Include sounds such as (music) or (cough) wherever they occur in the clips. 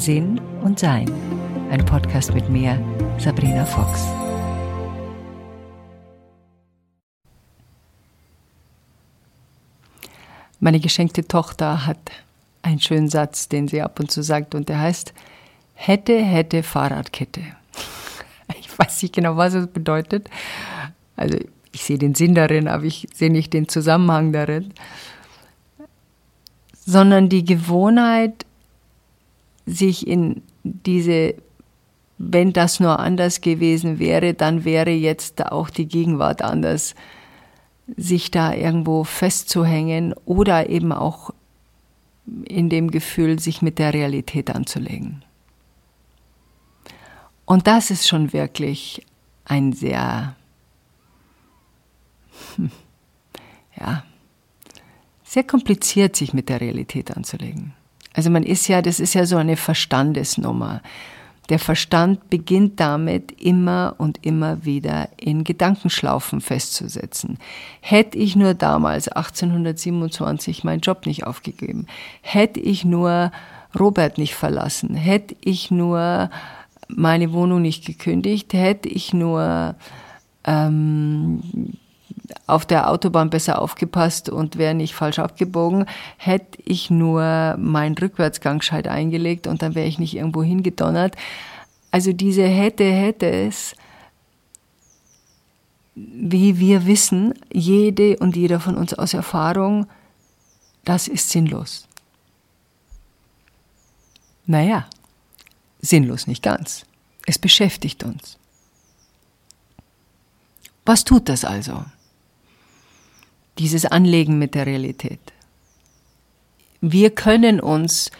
Sinn und Sein. Ein Podcast mit mir, Sabrina Fox. Meine geschenkte Tochter hat einen schönen Satz, den sie ab und zu sagt, und der heißt, hätte, hätte Fahrradkette. (laughs) Ich weiß nicht genau, was es bedeutet. Also ich sehe den Sinn darin, aber ich sehe nicht den Zusammenhang darin. Sondern die Gewohnheit, sich in diese, wenn das nur anders gewesen wäre, dann wäre jetzt auch die Gegenwart anders, sich da irgendwo festzuhängen oder eben auch in dem Gefühl, sich mit der Realität anzulegen. Und das ist schon wirklich ein sehr, (laughs) ja, sehr kompliziert, sich mit der Realität anzulegen. Also man ist ja, das ist ja so eine Verstandesnummer. Der Verstand beginnt damit, immer und immer wieder in Gedankenschlaufen festzusetzen. Hätte ich nur damals, 1827, meinen Job nicht aufgegeben, hätte ich nur Robert nicht verlassen, hätte ich nur meine Wohnung nicht gekündigt, hätte ich nur ähm, auf der Autobahn besser aufgepasst und wäre nicht falsch abgebogen, hätte ich nur meinen Rückwärtsgangscheit eingelegt und dann wäre ich nicht irgendwo hingedonnert. Also diese hätte, hätte es, wie wir wissen, jede und jeder von uns aus Erfahrung, das ist sinnlos. Naja, sinnlos nicht ganz. Es beschäftigt uns. Was tut das also? Dieses Anlegen mit der Realität. Wir können uns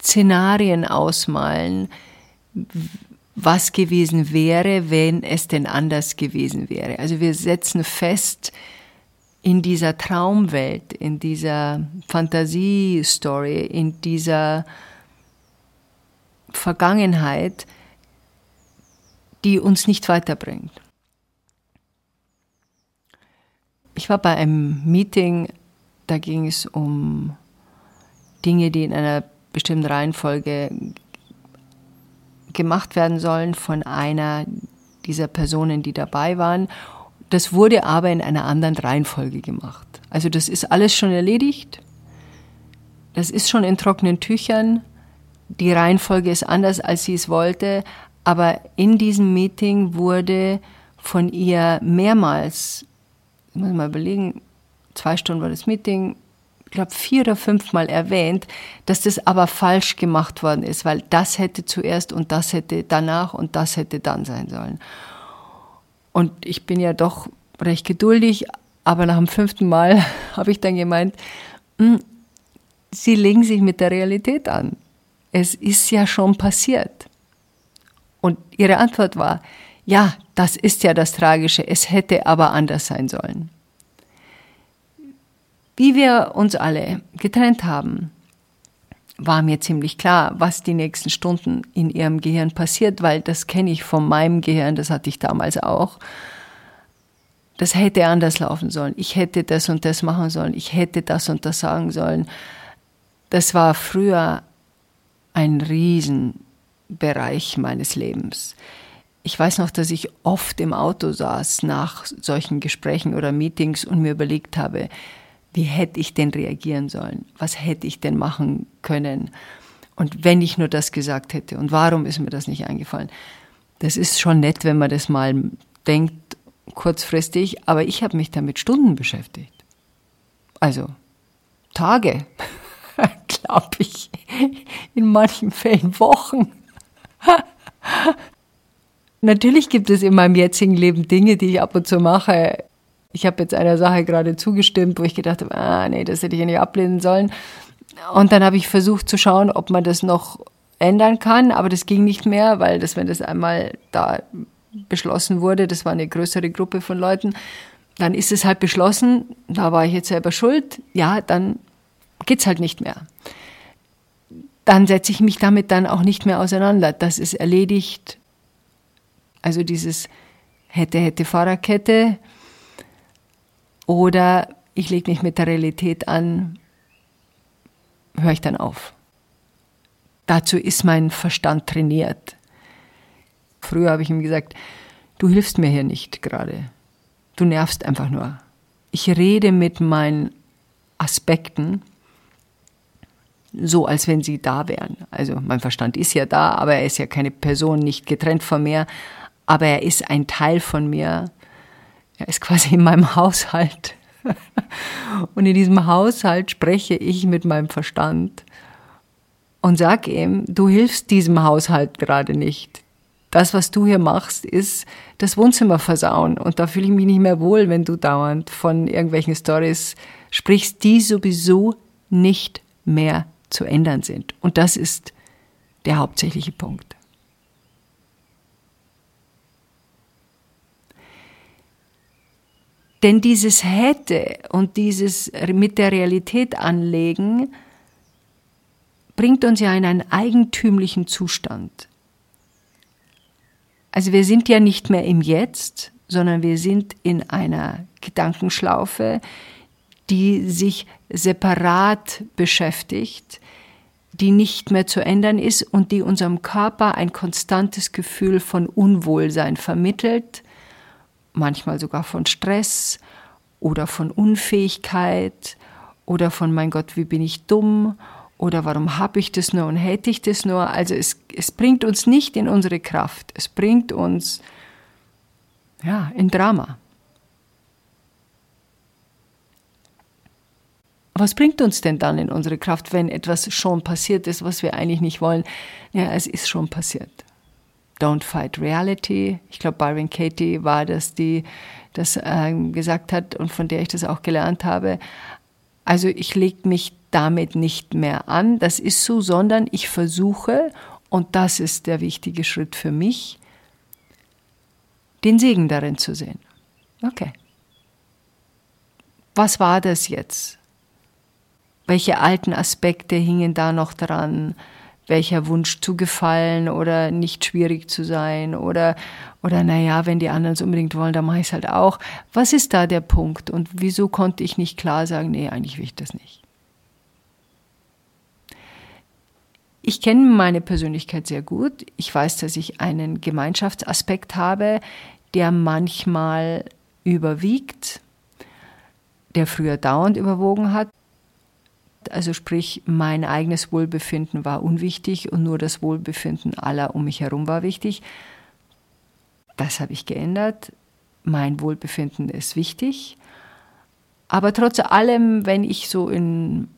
Szenarien ausmalen, was gewesen wäre, wenn es denn anders gewesen wäre. Also wir setzen fest in dieser Traumwelt, in dieser Fantasiestory, in dieser Vergangenheit, die uns nicht weiterbringt. Ich war bei einem Meeting, da ging es um Dinge, die in einer bestimmten Reihenfolge gemacht werden sollen von einer dieser Personen, die dabei waren. Das wurde aber in einer anderen Reihenfolge gemacht. Also das ist alles schon erledigt. Das ist schon in trockenen Tüchern. Die Reihenfolge ist anders, als sie es wollte. Aber in diesem Meeting wurde von ihr mehrmals ich muss mal überlegen, zwei Stunden war das Meeting, ich glaube vier oder fünfmal erwähnt, dass das aber falsch gemacht worden ist, weil das hätte zuerst und das hätte danach und das hätte dann sein sollen. Und ich bin ja doch recht geduldig, aber nach dem fünften Mal (laughs) habe ich dann gemeint, hm, Sie legen sich mit der Realität an. Es ist ja schon passiert. Und ihre Antwort war, ja, das ist ja das Tragische, es hätte aber anders sein sollen. Wie wir uns alle getrennt haben, war mir ziemlich klar, was die nächsten Stunden in ihrem Gehirn passiert, weil das kenne ich von meinem Gehirn, das hatte ich damals auch. Das hätte anders laufen sollen. Ich hätte das und das machen sollen. Ich hätte das und das sagen sollen. Das war früher ein Riesenbereich meines Lebens ich weiß noch, dass ich oft im Auto saß nach solchen Gesprächen oder Meetings und mir überlegt habe, wie hätte ich denn reagieren sollen? Was hätte ich denn machen können? Und wenn ich nur das gesagt hätte und warum ist mir das nicht eingefallen? Das ist schon nett, wenn man das mal denkt, kurzfristig, aber ich habe mich damit Stunden beschäftigt. Also Tage, (laughs) glaube ich, in manchen Fällen Wochen. (laughs) Natürlich gibt es in meinem jetzigen Leben Dinge, die ich ab und zu mache. Ich habe jetzt einer Sache gerade zugestimmt, wo ich gedacht habe, ah, nee, das hätte ich ja nicht ablehnen sollen. Und dann habe ich versucht zu schauen, ob man das noch ändern kann, aber das ging nicht mehr, weil das, wenn das einmal da beschlossen wurde, das war eine größere Gruppe von Leuten, dann ist es halt beschlossen, da war ich jetzt selber schuld, ja, dann geht's halt nicht mehr. Dann setze ich mich damit dann auch nicht mehr auseinander. Das ist erledigt, also dieses hätte, hätte Fahrerkette oder ich lege mich mit der Realität an, höre ich dann auf. Dazu ist mein Verstand trainiert. Früher habe ich ihm gesagt, du hilfst mir hier nicht gerade. Du nervst einfach nur. Ich rede mit meinen Aspekten so, als wenn sie da wären. Also mein Verstand ist ja da, aber er ist ja keine Person, nicht getrennt von mir, aber er ist ein Teil von mir. Er ist quasi in meinem (laughs) Haushalt. Und in diesem Haushalt spreche ich mit meinem Verstand und sage ihm, du hilfst diesem Haushalt gerade nicht. Das, was du hier machst, ist das Wohnzimmer versauen. Und da fühle ich mich nicht mehr wohl, wenn du dauernd von irgendwelchen Stories sprichst, die sowieso nicht mehr zu ändern sind. Und das ist der hauptsächliche Punkt. Denn dieses hätte und dieses mit der Realität anlegen bringt uns ja in einen eigentümlichen Zustand. Also wir sind ja nicht mehr im Jetzt, sondern wir sind in einer Gedankenschlaufe, die sich separat beschäftigt, die nicht mehr zu ändern ist und die unserem Körper ein konstantes Gefühl von Unwohlsein vermittelt, manchmal sogar von Stress oder von Unfähigkeit oder von mein Gott, wie bin ich dumm oder warum habe ich das nur und hätte ich das nur. Also es, es bringt uns nicht in unsere Kraft, es bringt uns ja, in Drama. Was bringt uns denn dann in unsere Kraft, wenn etwas schon passiert ist, was wir eigentlich nicht wollen? Ja, es ist schon passiert. Don't fight reality. Ich glaube, Byron Katie war das, die das äh, gesagt hat und von der ich das auch gelernt habe. Also ich lege mich damit nicht mehr an, das ist so, sondern ich versuche, und das ist der wichtige Schritt für mich, den Segen darin zu sehen. Okay. Was war das jetzt? Welche alten Aspekte hingen da noch dran? Welcher Wunsch zu gefallen oder nicht schwierig zu sein oder, oder naja, wenn die anderen es unbedingt wollen, dann mache ich es halt auch. Was ist da der Punkt und wieso konnte ich nicht klar sagen, nee, eigentlich will ich das nicht? Ich kenne meine Persönlichkeit sehr gut. Ich weiß, dass ich einen Gemeinschaftsaspekt habe, der manchmal überwiegt, der früher dauernd überwogen hat. Also sprich, mein eigenes Wohlbefinden war unwichtig und nur das Wohlbefinden aller um mich herum war wichtig. Das habe ich geändert. Mein Wohlbefinden ist wichtig. Aber trotz allem, wenn ich so in,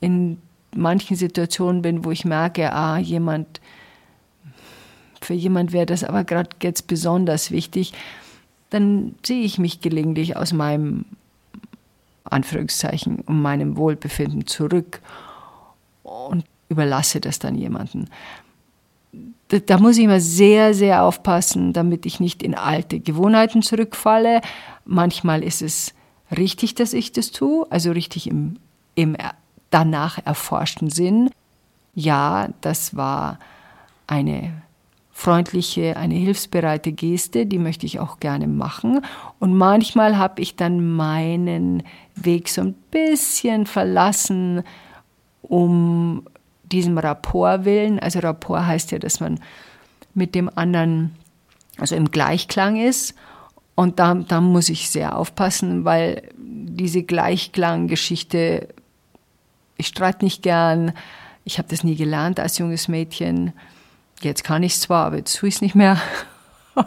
in manchen Situationen bin, wo ich merke, ah, jemand, für jemand wäre das aber gerade jetzt besonders wichtig, dann sehe ich mich gelegentlich aus meinem Anführungszeichen, meinem Wohlbefinden zurück und überlasse das dann jemandem. Da, da muss ich immer sehr, sehr aufpassen, damit ich nicht in alte Gewohnheiten zurückfalle. Manchmal ist es richtig, dass ich das tue, also richtig im, im danach erforschten Sinn. Ja, das war eine freundliche, eine hilfsbereite Geste, die möchte ich auch gerne machen. Und manchmal habe ich dann meinen Weg so ein bisschen verlassen, um diesem Rapport willen. Also Rapport heißt ja, dass man mit dem anderen also im Gleichklang ist. Und da, da muss ich sehr aufpassen, weil diese Gleichklanggeschichte, ich streite nicht gern, ich habe das nie gelernt als junges Mädchen. Jetzt kann ich es zwar, aber jetzt tue ich es nicht mehr. (laughs)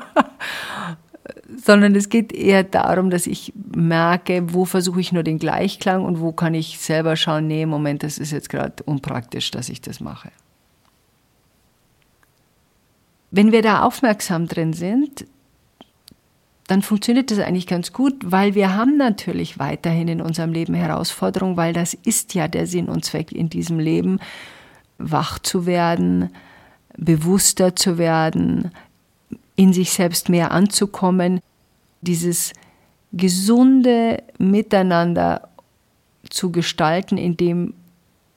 Sondern es geht eher darum, dass ich merke, wo versuche ich nur den Gleichklang und wo kann ich selber schauen, nee, Moment, das ist jetzt gerade unpraktisch, dass ich das mache. Wenn wir da aufmerksam drin sind, dann funktioniert das eigentlich ganz gut, weil wir haben natürlich weiterhin in unserem Leben Herausforderungen, weil das ist ja der Sinn und Zweck in diesem Leben, wach zu werden, bewusster zu werden, in sich selbst mehr anzukommen, dieses gesunde Miteinander zu gestalten, in dem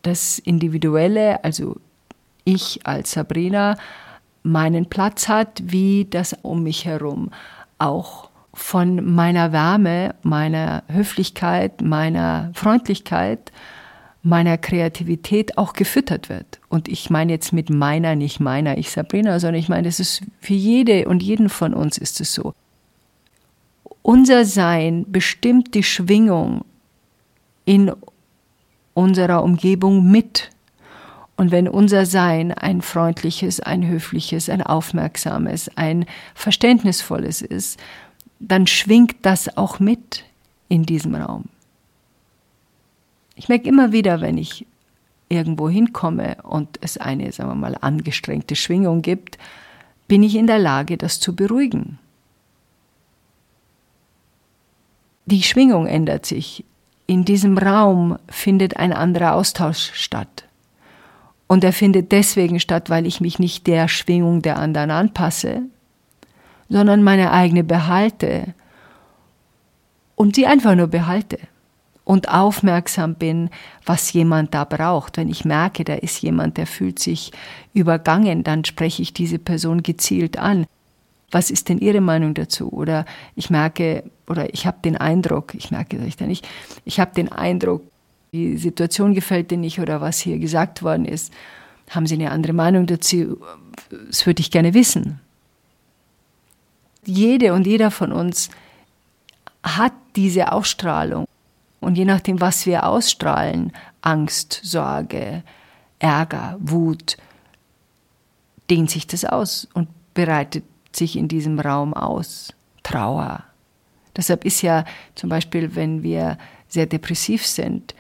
das Individuelle, also ich als Sabrina, meinen Platz hat, wie das um mich herum. Auch von meiner Wärme, meiner Höflichkeit, meiner Freundlichkeit, meiner Kreativität auch gefüttert wird. Und ich meine jetzt mit meiner, nicht meiner, ich Sabrina, sondern ich meine, das ist für jede und jeden von uns ist es so. Unser Sein bestimmt die Schwingung in unserer Umgebung mit. Und wenn unser Sein ein freundliches, ein höfliches, ein aufmerksames, ein verständnisvolles ist, dann schwingt das auch mit in diesem Raum. Ich merke immer wieder, wenn ich irgendwo hinkomme und es eine, sagen wir mal, angestrengte Schwingung gibt, bin ich in der Lage, das zu beruhigen. Die Schwingung ändert sich. In diesem Raum findet ein anderer Austausch statt. Und er findet deswegen statt, weil ich mich nicht der Schwingung der anderen anpasse, sondern meine eigene behalte und sie einfach nur behalte und aufmerksam bin, was jemand da braucht. Wenn ich merke, da ist jemand, der fühlt sich übergangen, dann spreche ich diese Person gezielt an. Was ist denn Ihre Meinung dazu? Oder ich merke, oder ich habe den Eindruck, ich merke das da nicht, ich habe den Eindruck, die Situation gefällt dir nicht oder was hier gesagt worden ist. Haben Sie eine andere Meinung dazu? Das würde ich gerne wissen. Jede und jeder von uns hat diese Ausstrahlung. Und je nachdem, was wir ausstrahlen, Angst, Sorge, Ärger, Wut, dehnt sich das aus und bereitet sich in diesem Raum aus. Trauer. Deshalb ist ja zum Beispiel, wenn wir sehr depressiv sind,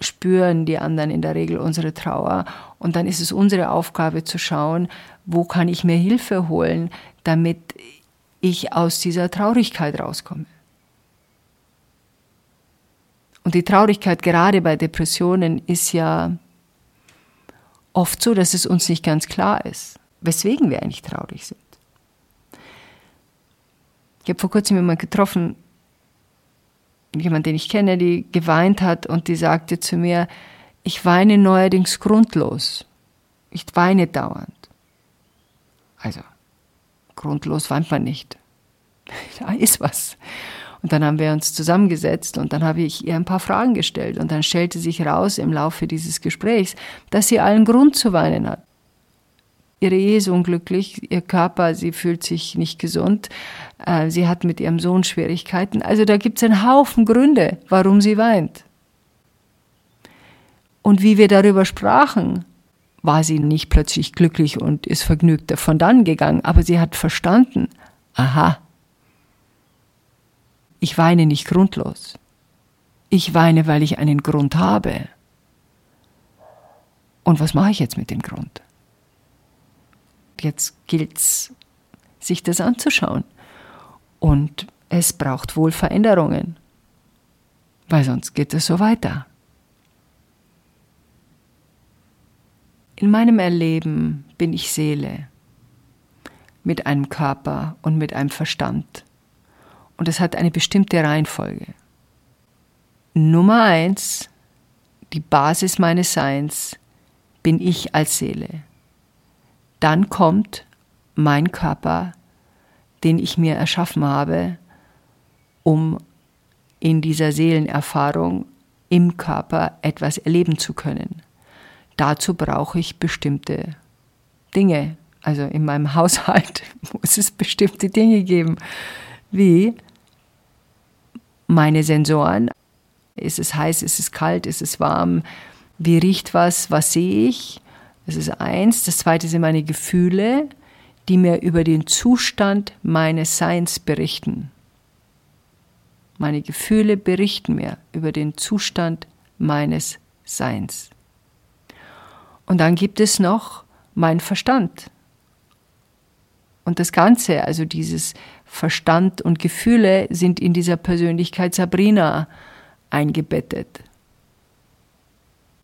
spüren die anderen in der Regel unsere Trauer. Und dann ist es unsere Aufgabe zu schauen, wo kann ich mir Hilfe holen, damit ich aus dieser Traurigkeit rauskomme. Und die Traurigkeit gerade bei Depressionen ist ja oft so, dass es uns nicht ganz klar ist, weswegen wir eigentlich traurig sind. Ich habe vor kurzem jemanden getroffen, jemand, den ich kenne, die geweint hat und die sagte zu mir, ich weine neuerdings grundlos. Ich weine dauernd. Also, grundlos weint man nicht. (laughs) Da ist was. Und dann haben wir uns zusammengesetzt und dann habe ich ihr ein paar Fragen gestellt. Und dann stellte sich heraus im Laufe dieses Gesprächs, dass sie allen Grund zu weinen hat. Ihre Ehe ist unglücklich, ihr Körper, sie fühlt sich nicht gesund, äh, sie hat mit ihrem Sohn Schwierigkeiten. Also da gibt es einen Haufen Gründe, warum sie weint. Und wie wir darüber sprachen, war sie nicht plötzlich glücklich und ist vergnügt davon dann gegangen, aber sie hat verstanden, aha, ich weine nicht grundlos. Ich weine, weil ich einen Grund habe. Und was mache ich jetzt mit dem Grund? Jetzt gilt es, sich das anzuschauen. Und es braucht wohl Veränderungen, weil sonst geht es so weiter. In meinem Erleben bin ich Seele mit einem Körper und mit einem Verstand. Und es hat eine bestimmte Reihenfolge. Nummer eins, die Basis meines Seins, bin ich als Seele. Dann kommt mein Körper, den ich mir erschaffen habe, um in dieser Seelenerfahrung im Körper etwas erleben zu können. Dazu brauche ich bestimmte Dinge. Also in meinem (laughs) Haushalt muss es bestimmte Dinge geben, wie meine Sensoren. Ist es heiß, ist es kalt, ist es warm? Wie riecht was? Was sehe ich? Das ist eins. Das zweite sind meine Gefühle, die mir über den Zustand meines Seins berichten. Meine Gefühle berichten mir über den Zustand meines Seins. Und dann gibt es noch mein Verstand. Und das Ganze, also dieses Verstand und Gefühle, sind in dieser Persönlichkeit Sabrina eingebettet.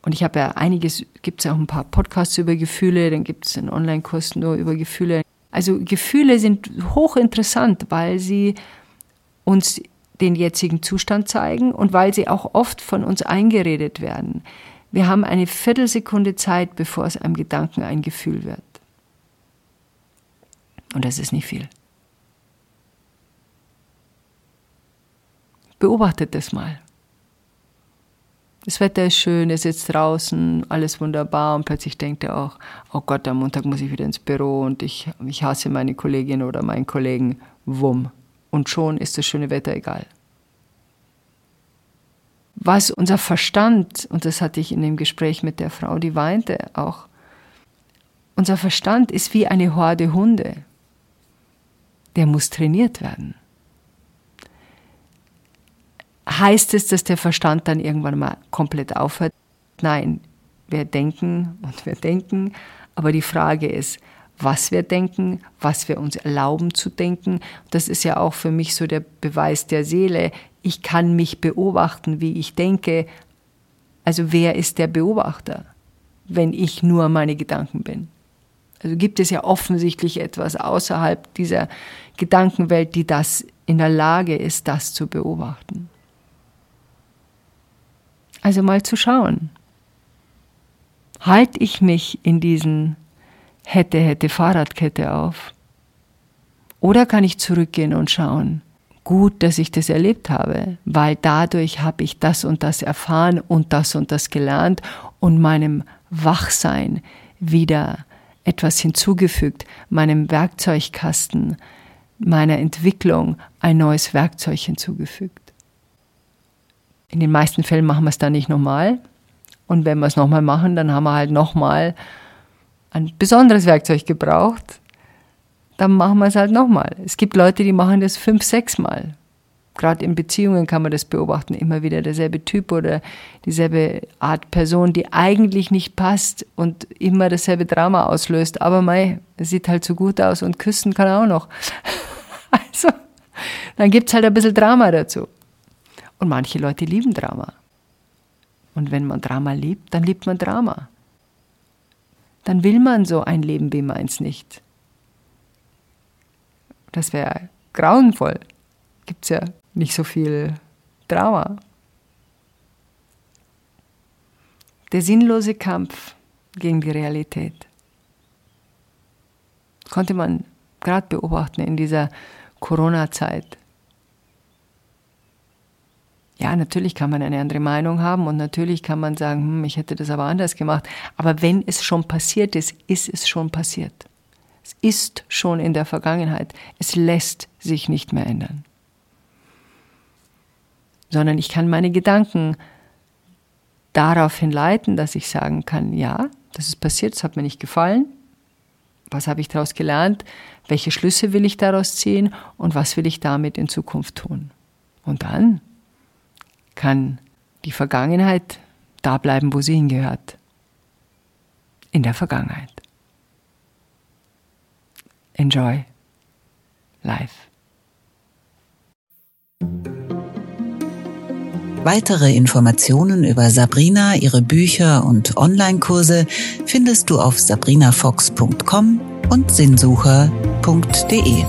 Und ich habe ja einiges, gibt es auch ein paar Podcasts über Gefühle, dann gibt es einen Online-Kurs nur über Gefühle. Also Gefühle sind hochinteressant, weil sie uns den jetzigen Zustand zeigen und weil sie auch oft von uns eingeredet werden. Wir haben eine Viertelsekunde Zeit, bevor es einem Gedanken ein Gefühl wird. Und das ist nicht viel. Beobachtet das mal. das Wetter ist schön, er sitzt draußen, alles wunderbar und plötzlich denkt er auch, oh Gott, am Montag muss ich wieder ins Büro und ich, ich hasse meine Kollegin oder meinen Kollegen, wumm. Und schon ist das schöne Wetter egal. Was unser Verstand, und das hatte ich in dem Gespräch mit der Frau, die weinte auch, unser Verstand ist wie eine Horde Hunde. Der muss trainiert werden. Heißt es, dass der Verstand dann irgendwann mal komplett aufhört? Nein, wir denken und wir denken, aber die Frage ist, was wir denken, was wir uns erlauben zu denken. Das ist ja auch für mich so der Beweis der Seele. Ich kann mich beobachten, wie ich denke. Also wer ist der Beobachter, wenn ich nur meine Gedanken bin? Also gibt es ja offensichtlich etwas außerhalb dieser Gedankenwelt, die das in der Lage ist, das zu beobachten. Also mal zu schauen. Halte ich mich in diesen hätte, hätte Fahrradkette auf? Oder kann ich zurückgehen und schauen, gut, dass ich das erlebt habe, weil dadurch habe ich das und das erfahren und das und das gelernt und meinem Wachsein wieder etwas hinzugefügt, meinem Werkzeugkasten, meiner Entwicklung ein neues Werkzeug hinzugefügt. In den meisten Fällen machen wir es dann nicht nochmal. Und wenn wir es nochmal machen, dann haben wir halt nochmal ein besonderes Werkzeug gebraucht. Dann machen wir es halt nochmal. Es gibt Leute, die machen das fünf, sechs Mal. Gerade in Beziehungen kann man das beobachten. Immer wieder derselbe Typ oder dieselbe Art Person, die eigentlich nicht passt und immer dasselbe Drama auslöst. Aber mei, sieht halt so gut aus und küssen kann er auch noch. (laughs) Also, dann gibt es halt ein bisschen Drama dazu. Und manche Leute lieben Drama. Und wenn man Drama liebt, dann liebt man Drama. Dann will man so ein Leben wie meins nicht. Das wäre grauenvoll. Gibt es ja nicht so viel Drama. Der sinnlose Kampf gegen die Realität konnte man gerade beobachten in dieser Corona-Zeit. Ja, natürlich kann man eine andere Meinung haben und natürlich kann man sagen, hm, ich hätte das aber anders gemacht. Aber wenn es schon passiert ist, ist es schon passiert. Es ist schon in der Vergangenheit. Es lässt sich nicht mehr ändern. Sondern ich kann meine Gedanken daraufhin leiten, dass ich sagen kann, ja, das ist passiert, es hat mir nicht gefallen. Was habe ich daraus gelernt? Welche Schlüsse will ich daraus ziehen? Und was will ich damit in Zukunft tun? Und dann kann die Vergangenheit da bleiben, wo sie hingehört. In der Vergangenheit. Enjoy life. Weitere Informationen über Sabrina, ihre Bücher und Online-Kurse findest du auf sabrinafox.com und sinnsucher.de.